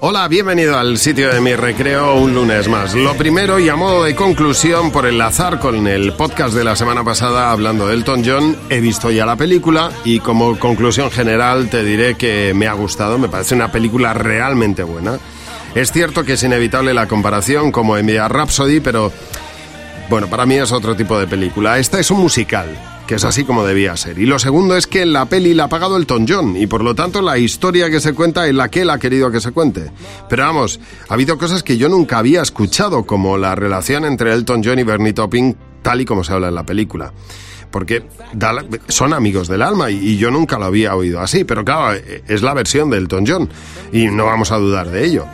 Hola, bienvenido al sitio de mi recreo un lunes más. Lo primero y a modo de conclusión, por enlazar con el podcast de la semana pasada hablando de Elton John, he visto ya la película y como conclusión general te diré que me ha gustado, me parece una película realmente buena. Es cierto que es inevitable la comparación como en Rhapsody, pero bueno, para mí es otro tipo de película. Esta es un musical que es así como debía ser. Y lo segundo es que la peli la ha pagado Elton John y por lo tanto la historia que se cuenta es la que él ha querido que se cuente. Pero vamos, ha habido cosas que yo nunca había escuchado, como la relación entre Elton John y Bernie Topping, tal y como se habla en la película porque son amigos del alma y, yo nunca lo había oído así, pero claro, es la versión de Elton John y no vamos a dudar de ello.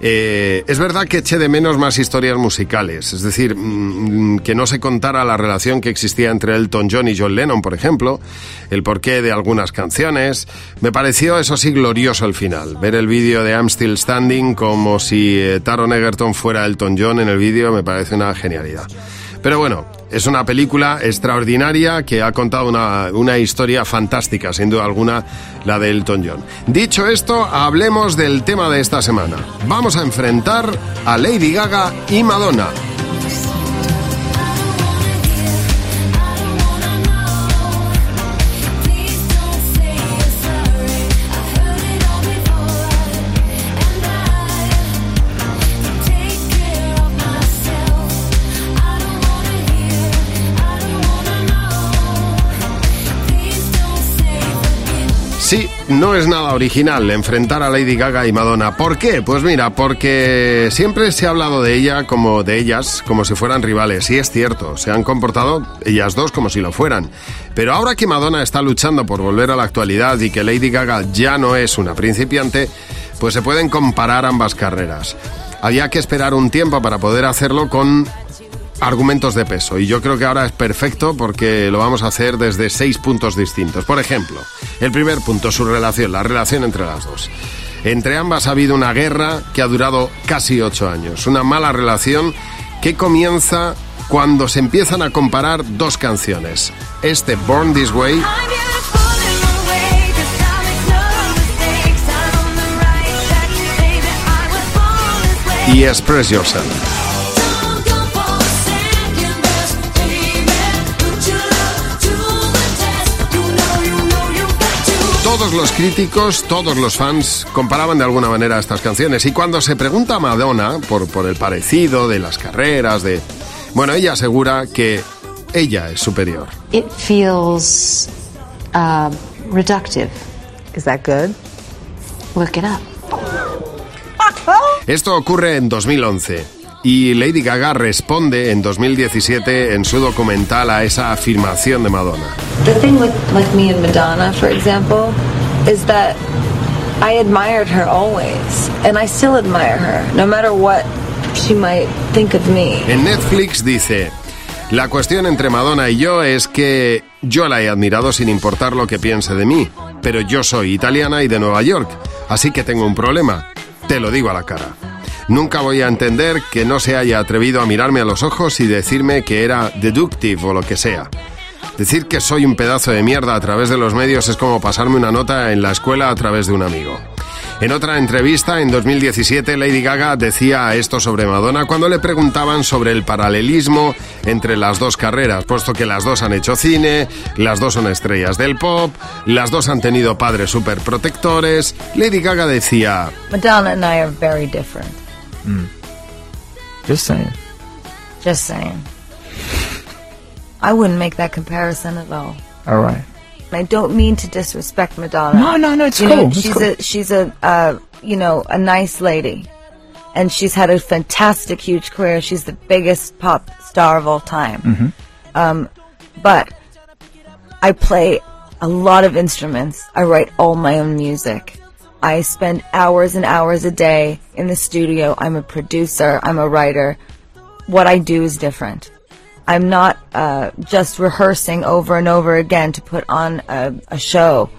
Eh, es verdad que eché de menos más historias musicales, es decir, mm, que no se contara la relación que existía entre Elton John y John Lennon, por ejemplo, el porqué de algunas canciones. Me pareció, eso sí, glorioso el final. Ver el vídeo de I'm Still Standing como si eh, Taron Egerton fuera Elton John en el vídeo me parece una genialidad. Pero bueno, es una película extraordinaria que ha contado una, una, historia fantástica, sin duda alguna, la de Elton John. Dicho esto, hablemos del tema de esta semana. Vamos a enfrentar a Lady Gaga y Madonna. Sí, no es nada original enfrentar a Lady Gaga y Madonna. ¿Por qué? Pues mira, porque siempre se ha hablado de ella como de ellas como si fueran rivales y es cierto, se han comportado ellas dos como si lo fueran. Pero ahora que Madonna está luchando por volver a la actualidad y que Lady Gaga ya no es una principiante, pues se pueden comparar ambas carreras. Había que esperar un tiempo para poder hacerlo con argumentos de peso. Y yo creo que ahora es perfecto porque lo vamos a hacer desde seis puntos distintos. Por ejemplo, el primer punto, su relación, la relación entre las dos. Entre ambas ha habido una guerra que ha durado casi ocho años. Una mala relación que comienza cuando se empiezan a comparar dos canciones. Este Born This Way y Express Yourself. Todos los críticos, todos los fans comparaban de alguna manera estas canciones y cuando se pregunta a Madonna por, por el parecido de las carreras, de... Bueno, ella asegura que ella es superior. It feels uh, reductive. Is that good? Look it up. Esto ocurre en 2011 y Lady Gaga responde en 2017 en su documental a esa afirmación de Madonna. The thing with like me and Madonna, for example, is that I admired her always, and I still admire her, no matter what she might think of me. En Netflix dice. La cuestión entre Madonna y yo es que yo la he admirado sin importar lo que piense de mí, pero yo soy italiana y de Nueva York, así que tengo un problema. Te lo digo a la cara. Nunca voy a entender que no se haya atrevido a mirarme a los ojos y decirme que era deductive o lo que sea. Decir que soy un pedazo de mierda a través de los medios es como pasarme una nota en la escuela a través de un amigo. En otra entrevista, en 2017, Lady Gaga decía esto sobre Madonna cuando le preguntaban sobre el paralelismo entre las dos carreras, puesto que las dos han hecho cine, las dos son estrellas del pop, las dos han tenido padres super protectores. Lady Gaga decía... Madonna and I are very different. Mm. Just saying. Just saying. I wouldn't make that comparison at all. All right. I don't mean to disrespect Madonna. No, no, no, it's you cool. Know, it's she's cool. a she's a uh, you know a nice lady, and she's had a fantastic, huge career. She's the biggest pop star of all time. Mm-hmm. Um, but I play a lot of instruments. I write all my own music. I spend hours and hours a day in the studio. I'm a producer. I'm a writer. What I do is different. I'm not uh, just rehearsing over and over again to put on a, a, show.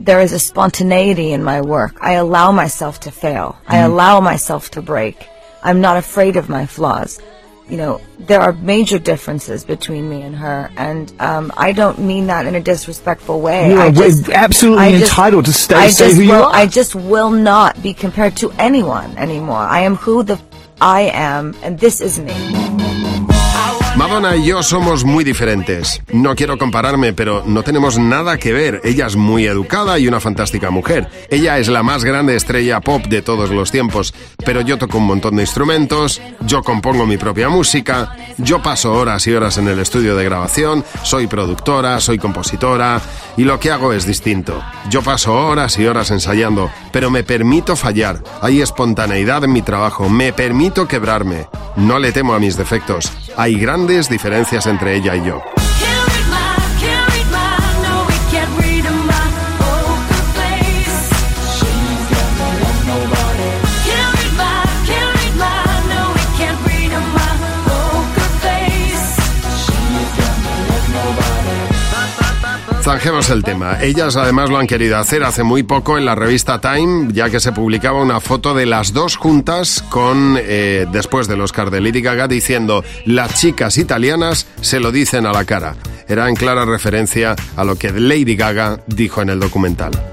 There is a spontaneity in my work. I allow myself to fail. Mm. I allow myself to break. I'm not afraid of my flaws. you know, there are major differences between me and her, and um, I don't mean that in a disrespectful way. You are I just, absolutely I just- entitled to stay, I who you will, are. I just will not be compared to anyone anymore. I am who the I am, and this is me. Madonna y yo somos muy diferentes. No quiero compararme, pero no tenemos nada que ver. Ella es muy educada y una fantástica mujer. Ella es la más grande estrella pop de todos los tiempos. Pero yo toco un montón de instrumentos, yo compongo mi propia música, yo paso horas y horas en el estudio de grabación, soy productora, soy compositora y lo que hago es distinto. Yo paso horas y horas ensayando, pero me permito fallar. Hay espontaneidad en mi trabajo, me permito quebrarme. No le temo a mis defectos. Hay grandes diferencias entre ella y yo. Zanjemos el tema. Ellas además lo han querido hacer hace muy poco en la revista Time, ya que se publicaba una foto de las dos juntas con, eh, después del Oscar de Lady Gaga, diciendo las chicas italianas se lo dicen a la cara. Era en clara referencia a lo que Lady Gaga dijo en el documental.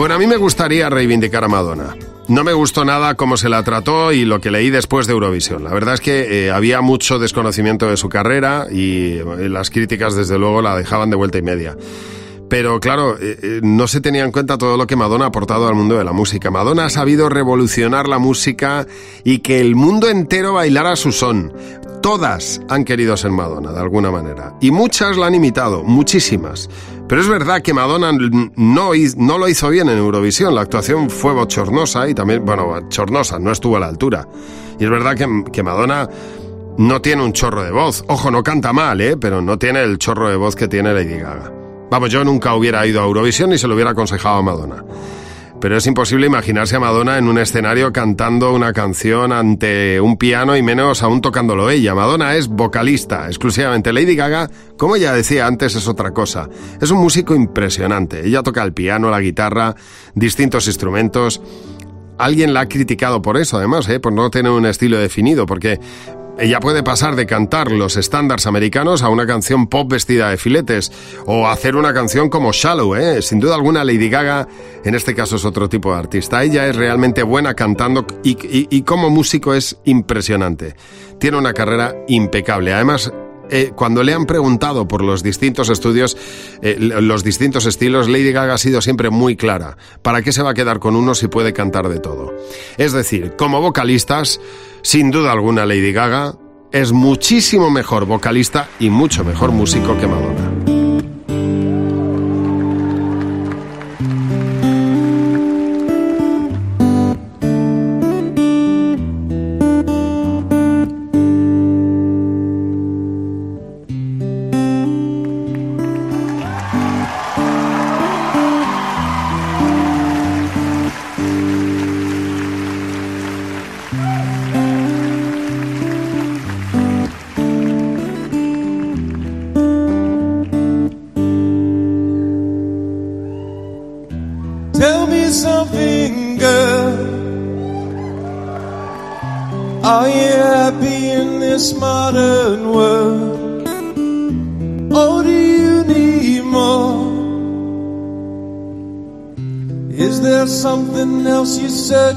Bueno, a mí me gustaría reivindicar a Madonna. No me gustó nada cómo se la trató y lo que leí después de Eurovisión. La verdad es que eh, había mucho desconocimiento de su carrera y eh, las críticas desde luego la dejaban de vuelta y media. Pero claro, eh, no se tenía en cuenta todo lo que Madonna ha aportado al mundo de la música. Madonna ha sabido revolucionar la música y que el mundo entero bailara su son. Todas han querido ser Madonna, de alguna manera. Y muchas la han imitado, muchísimas. Pero es verdad que Madonna no, no lo hizo bien en Eurovisión. La actuación fue bochornosa y también, bueno, bochornosa, no estuvo a la altura. Y es verdad que, que Madonna no tiene un chorro de voz. Ojo, no canta mal, ¿eh? Pero no tiene el chorro de voz que tiene Lady Gaga. Vamos, yo nunca hubiera ido a Eurovisión y se lo hubiera aconsejado a Madonna. Pero es imposible imaginarse a Madonna en un escenario cantando una canción ante un piano y menos aún tocándolo ella. Madonna es vocalista exclusivamente. Lady Gaga, como ya decía antes, es otra cosa. Es un músico impresionante. Ella toca el piano, la guitarra, distintos instrumentos. Alguien la ha criticado por eso, además, ¿eh? por no tener un estilo definido, porque ella puede pasar de cantar los estándares americanos a una canción pop vestida de filetes, o hacer una canción como Shallow, ¿eh? Sin duda alguna, Lady Gaga, en este caso, es otro tipo de artista. Ella es realmente buena cantando y, y- y como músico es impresionante. Tiene una carrera impecable. Además, eh, cuando le han preguntado por los distintos estudios, eh, los distintos estilos, Lady Gaga ha sido siempre muy clara. ¿Para qué se va a quedar con uno si puede cantar de todo? Es decir, como vocalistas, sin duda alguna Lady Gaga es muchísimo mejor vocalista y mucho mejor músico que Madonna.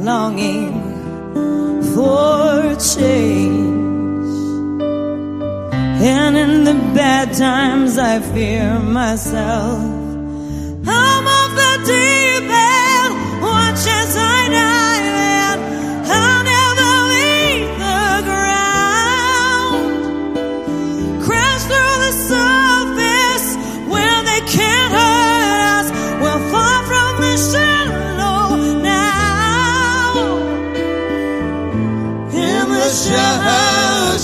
longing for change. And in the bad times, I fear myself. I'm off the deep end, watch as I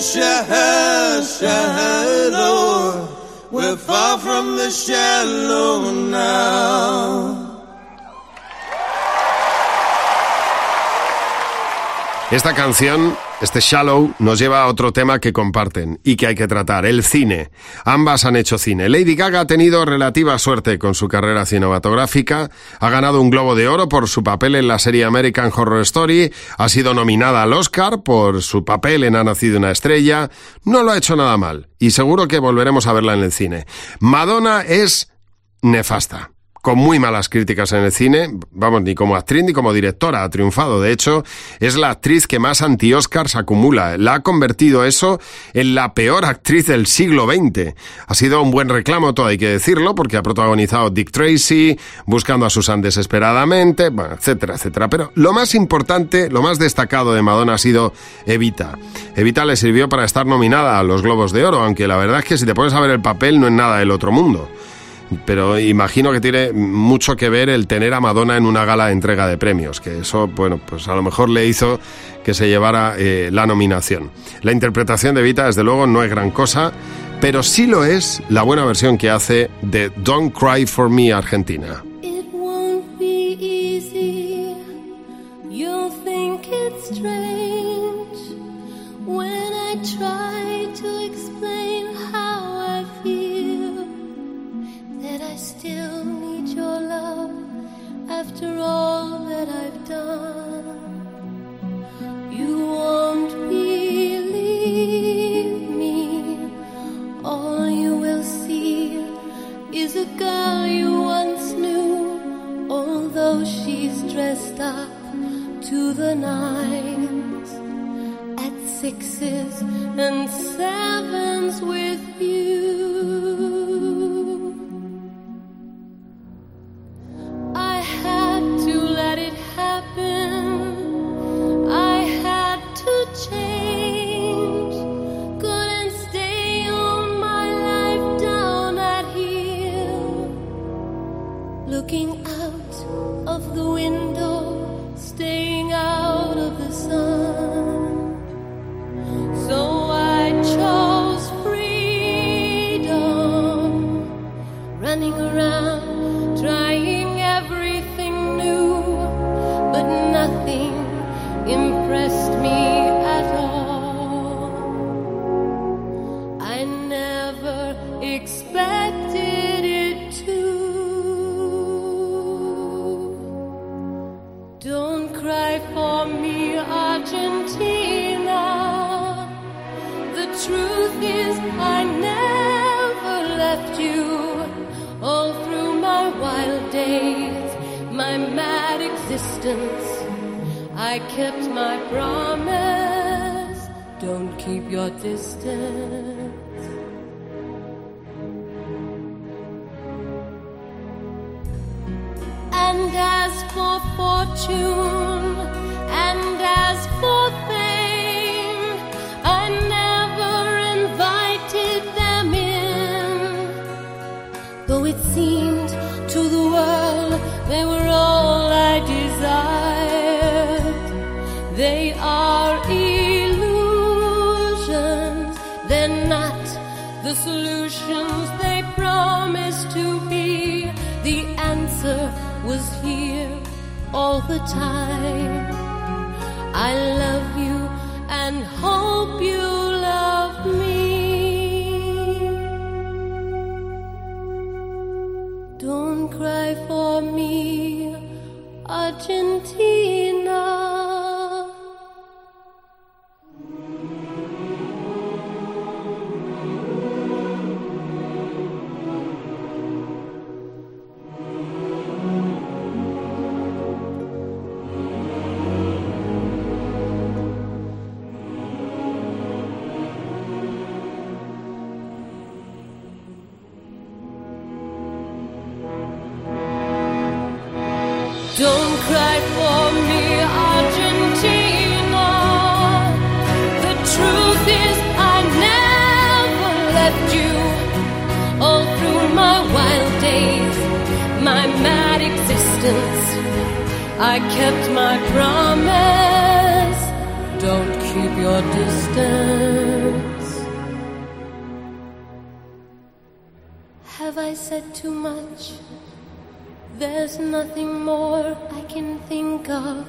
In the sha shallow, we're far from the shallow now. Esta canción, este Shallow, nos lleva a otro tema que comparten y que hay que tratar, el cine. Ambas han hecho cine. Lady Gaga ha tenido relativa suerte con su carrera cinematográfica, ha ganado un Globo de Oro por su papel en la serie American Horror Story, ha sido nominada al Oscar por su papel en Ha nacido una estrella, no lo ha hecho nada mal y seguro que volveremos a verla en el cine. Madonna es nefasta con muy malas críticas en el cine, vamos, ni como actriz ni como directora ha triunfado. De hecho, es la actriz que más anti-Oscars acumula. La ha convertido eso en la peor actriz del siglo XX. Ha sido un buen reclamo, todo hay que decirlo, porque ha protagonizado Dick Tracy, Buscando a Susan desesperadamente, bueno, etcétera, etcétera. Pero lo más importante, lo más destacado de Madonna ha sido Evita. Evita le sirvió para estar nominada a los Globos de Oro, aunque la verdad es que si te pones a ver el papel no es nada del otro mundo pero imagino que tiene mucho que ver el tener a Madonna en una gala de entrega de premios, que eso, bueno, pues a lo mejor le hizo que se llevara eh, la nominación. La interpretación de Vita, desde luego, no es gran cosa, pero sí lo es la buena versión que hace de Don't Cry for Me Argentina. Answer was here all the time. I love you and hope you love me. Don't cry for me, Argentina. Nothing more I can think of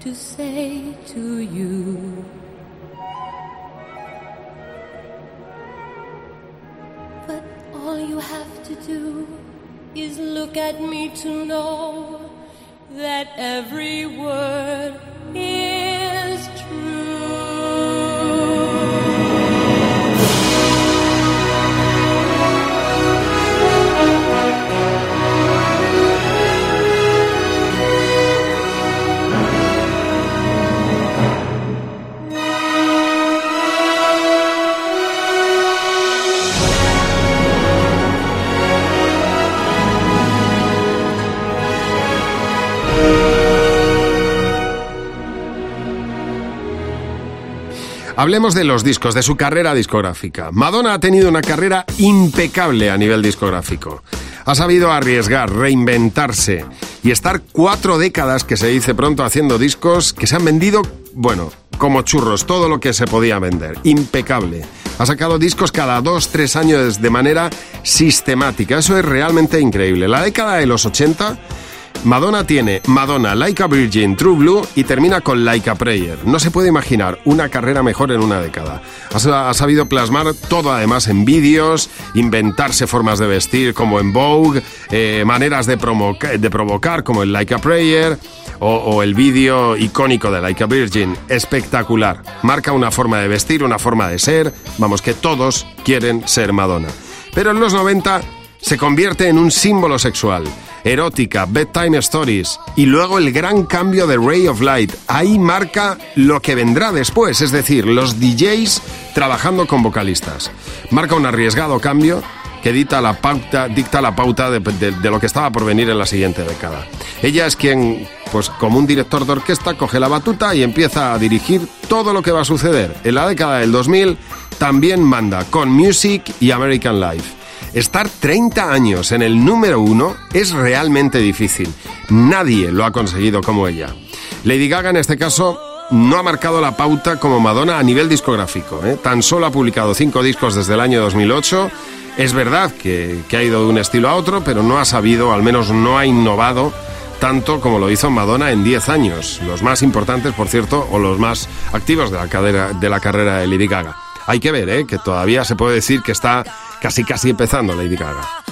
to say to you. But all you have to do is look at me to know that every word is Hablemos de los discos, de su carrera discográfica. Madonna ha tenido una carrera impecable a nivel discográfico. Ha sabido arriesgar, reinventarse y estar cuatro décadas, que se dice pronto, haciendo discos que se han vendido, bueno, como churros, todo lo que se podía vender. Impecable. Ha sacado discos cada dos, tres años de manera sistemática. Eso es realmente increíble. La década de los 80 Madonna tiene Madonna, Like a Virgin, True Blue y termina con Like a Prayer. No se puede imaginar una carrera mejor en una década. Ha, sa- ha sabido plasmar todo además en vídeos, inventarse formas de vestir como en Vogue, eh, maneras de, provoca- de provocar como en Like a Prayer o, o el vídeo icónico de Like a Virgin. Espectacular. Marca una forma de vestir, una forma de ser. Vamos, que todos quieren ser Madonna. Pero en los 90 se convierte en un símbolo sexual, erótica, bedtime stories y luego el gran cambio de Ray of Light. Ahí marca lo que vendrá después, es decir, los DJs trabajando con vocalistas. Marca un arriesgado cambio que dicta la pauta, dicta la pauta de, lo que estaba por venir en la siguiente década. Ella es quien, pues como un director de orquesta, coge la batuta y empieza a dirigir todo lo que va a suceder. En la década del 2000 también manda con Music y American Life. Estar 30 años en el número uno es realmente difícil. Nadie lo ha conseguido como ella. Lady Gaga en este caso no ha marcado la pauta como Madonna a nivel discográfico. ¿eh? Tan solo ha publicado cinco discos desde el año 2008. Es verdad que, que ha ido de un estilo a otro, pero no ha sabido, al menos no ha innovado tanto como lo hizo Madonna en 10 años. Los más importantes, por cierto, o los más activos de la, cadera- de la carrera de Lady Gaga. Hay que ver, ¿eh? que todavía se puede decir que está casi casi empezando Lady Gaga.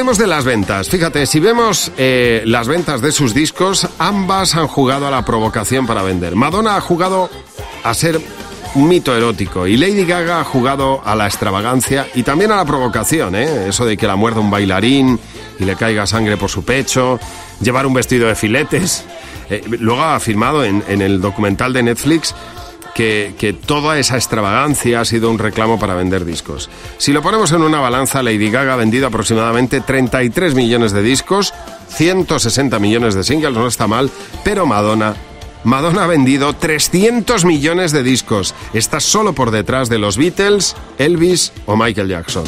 Hablemos de las ventas. Fíjate, si vemos eh, las ventas de sus discos, ambas han jugado a la provocación para vender. Madonna ha jugado a ser un mito erótico y Lady Gaga ha jugado a la extravagancia y también a la provocación, ¿eh? Eso de que la muerda un bailarín y le caiga sangre por su pecho, llevar un vestido de filetes. Eh, luego ha afirmado en, en el documental de Netflix que, que toda esa extravagancia ha sido un reclamo para vender discos. Si lo ponemos en una balanza, Lady Gaga ha vendido aproximadamente 33 millones de discos, 160 millones de singles, no está mal, pero Madonna... Madonna ha vendido 300 millones de discos. Está solo por detrás de los Beatles, Elvis o Michael Jackson.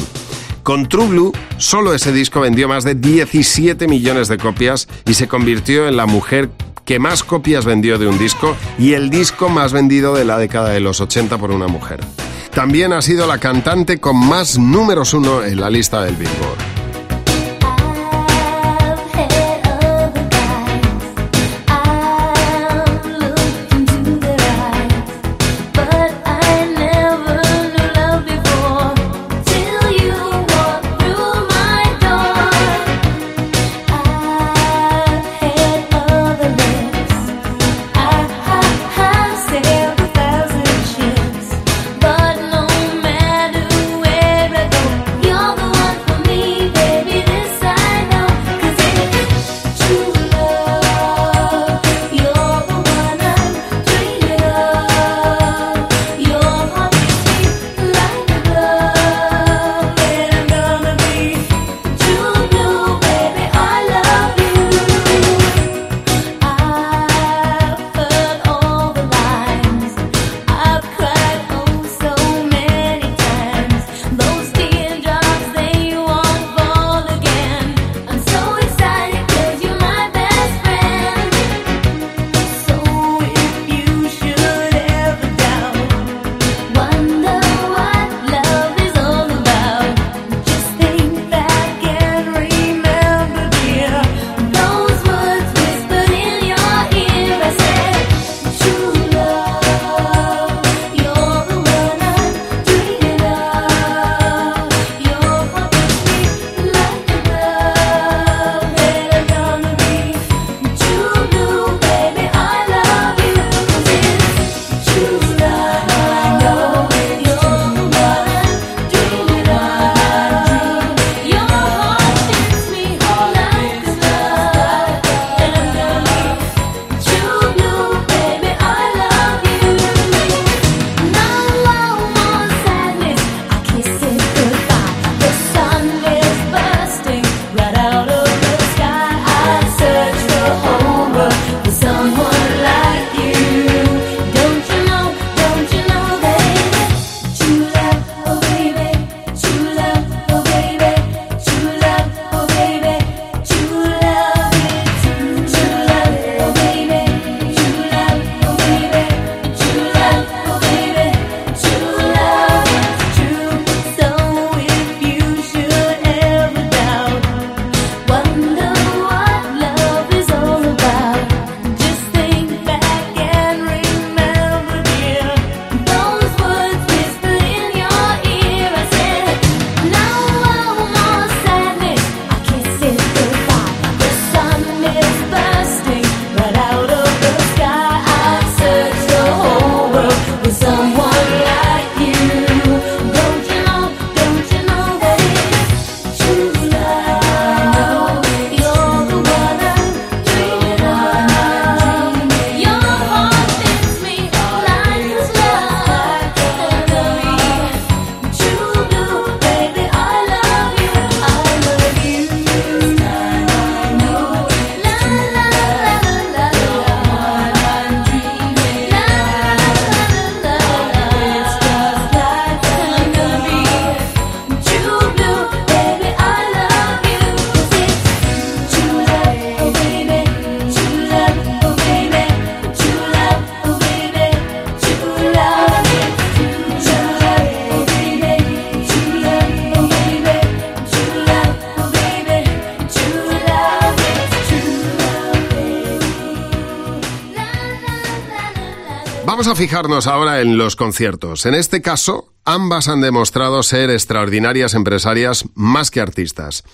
Con True Blue, solo ese disco vendió más de 17 millones de copias y se convirtió en la mujer que más copias vendió de un disco y el disco más vendido de la década de los 80 por una mujer. También ha sido la cantante con más números uno en la lista del Billboard. Fijarnos ahora en los conciertos. En este caso, ambas han demostrado ser extraordinarias empresarias más que artistas.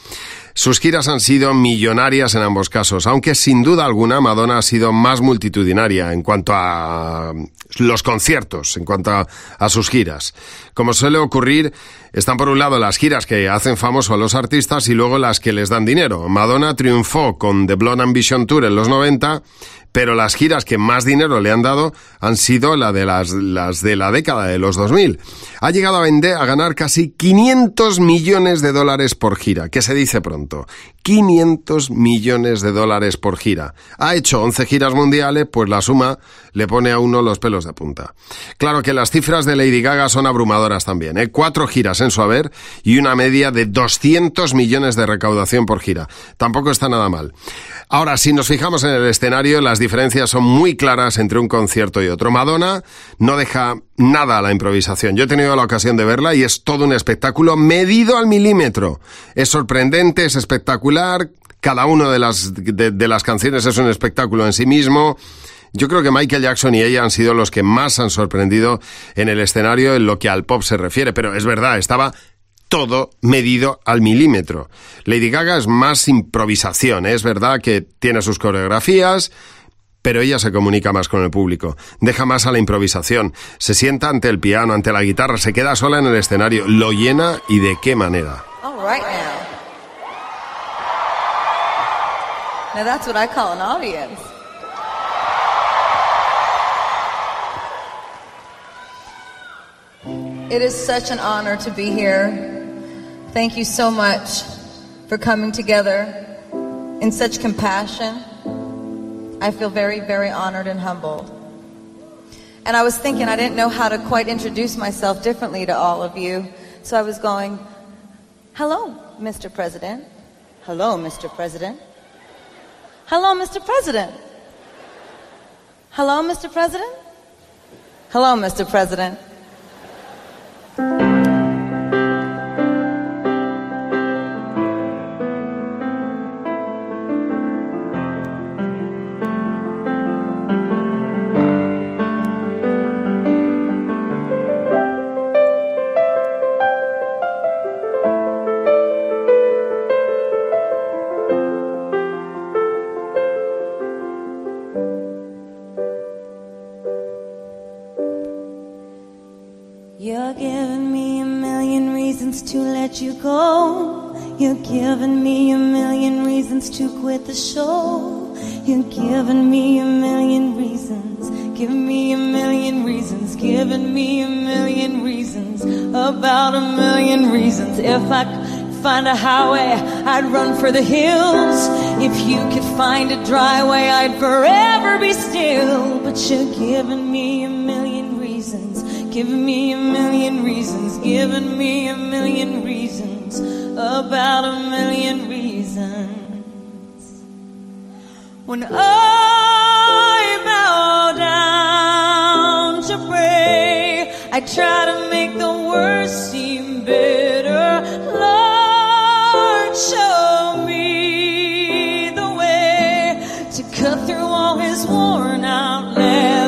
Sus giras han sido millonarias en ambos casos, aunque sin duda alguna Madonna ha sido más multitudinaria en cuanto a los conciertos, en cuanto a, a sus giras. Como suele ocurrir, están por un lado las giras que hacen famoso a los artistas y luego las que les dan dinero. Madonna triunfó con The Blonde Ambition Tour en los 90, pero las giras que más dinero le han dado han sido la de las, las de la década de los 2000. Ha llegado a vender, a ganar casi 500 millones de dólares por gira, que se dice pronto. 500 millones de dólares por gira. Ha hecho 11 giras mundiales, pues la suma le pone a uno los pelos de punta. Claro que las cifras de Lady Gaga son abrumadoras también, ¿eh? Cuatro giras en su haber y una media de 200 millones de recaudación por gira. Tampoco está nada mal. Ahora, si nos fijamos en el escenario, las diferencias son muy claras entre un concierto y otro. Madonna no deja nada a la improvisación. Yo he tenido la ocasión de verla y es todo un espectáculo medido al milímetro. Es sorprendente, es espectacular. Cada una de las, de, las canciones es un espectáculo en sí mismo. Yo creo que Michael Jackson y ella han sido los que más han sorprendido en el escenario en lo que al pop se refiere, pero es verdad, estaba todo medido al milímetro. Lady Gaga es más improvisación, ¿eh? es verdad que tiene sus coreografías, pero ella se comunica más con el público, deja más a la improvisación, se sienta ante el piano, ante la guitarra, se queda sola en el escenario, lo llena y de qué manera. All right now. Now that's what I call an audience. It is such an honor to be here. Thank you so much for coming together in such compassion. I feel very, very honored and humbled. And I was thinking I didn't know how to quite introduce myself differently to all of you. So I was going, Hello, Mr. President. Hello, Mr. President. Hello, Mr. President. Hello, Mr. President. Hello, Mr. President. Giving me a million reasons to quit the show. You're giving me a million reasons. Give me a million reasons. Giving me a million reasons. About a million reasons. If I could find a highway, I'd run for the hills. If you could find a dry way, I'd forever be still. But you're giving me a million reasons. Giving me a million reasons. Giving me a million reasons. About a million reasons. When I bow down to pray, I try to make the worst seem better. Lord, show me the way to cut through all his worn out leather.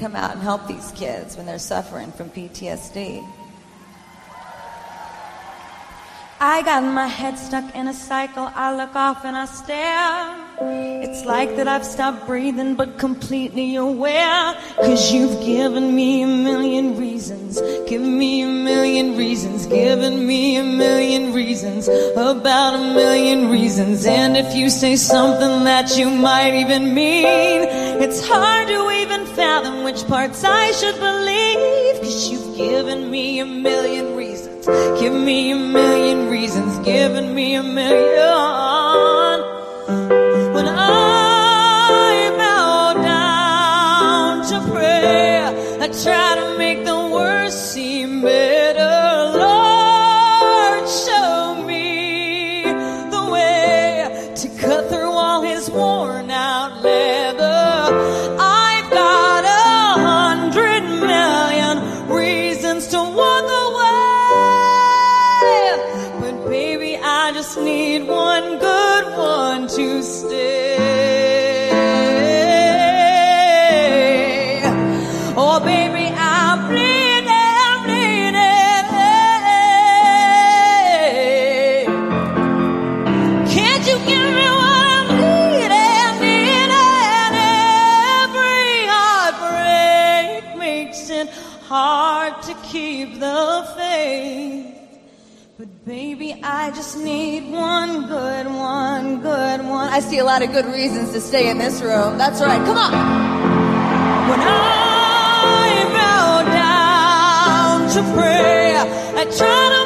Come out and help these kids when they're suffering from PTSD. I got my head stuck in a cycle. I look off and I stare. It's like that I've stopped breathing, but completely aware. Cause you've given me a million reasons. Given me a million reasons. Given me a million reasons. About a million reasons. And if you say something that you might even mean, it's hard to fathom which parts I should believe. Cause you've given me a million reasons. Give me a million reasons. Given me a million. When I bow down to prayer, I try to hard to keep the faith. But baby, I just need one good one, good one. I see a lot of good reasons to stay in this room. That's right. Come on. When I bow down to pray, I try to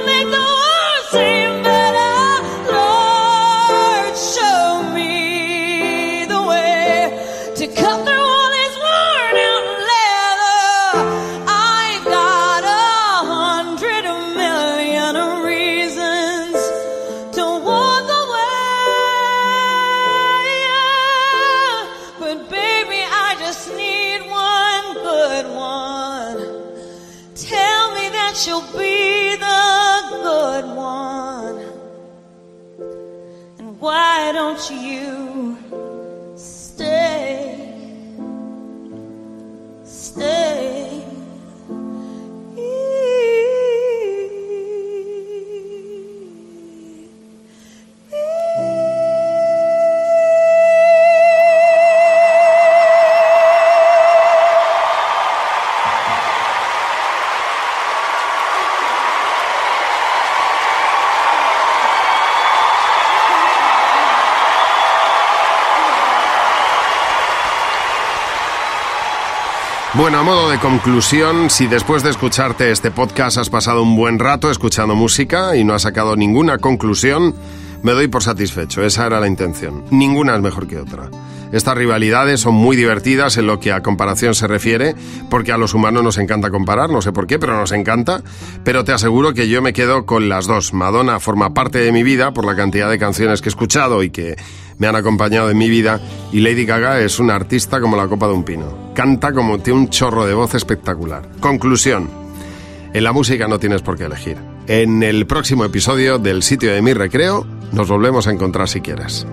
Bueno, a modo de conclusión, si después de escucharte este podcast has pasado un buen rato escuchando música y no has sacado ninguna conclusión, me doy por satisfecho. Esa era la intención. Ninguna es mejor que otra. Estas rivalidades son muy divertidas en lo que a comparación se refiere, porque a los humanos nos encanta comparar, no sé por qué, pero nos encanta. Pero te aseguro que yo me quedo con las dos. Madonna forma parte de mi vida por la cantidad de canciones que he escuchado y que me han acompañado en mi vida, y Lady Gaga es una artista como la copa de un pino. Canta como tiene un chorro de voz espectacular. Conclusión. En la música no tienes por qué elegir. En el próximo episodio del sitio de mi recreo nos volvemos a encontrar si quieres.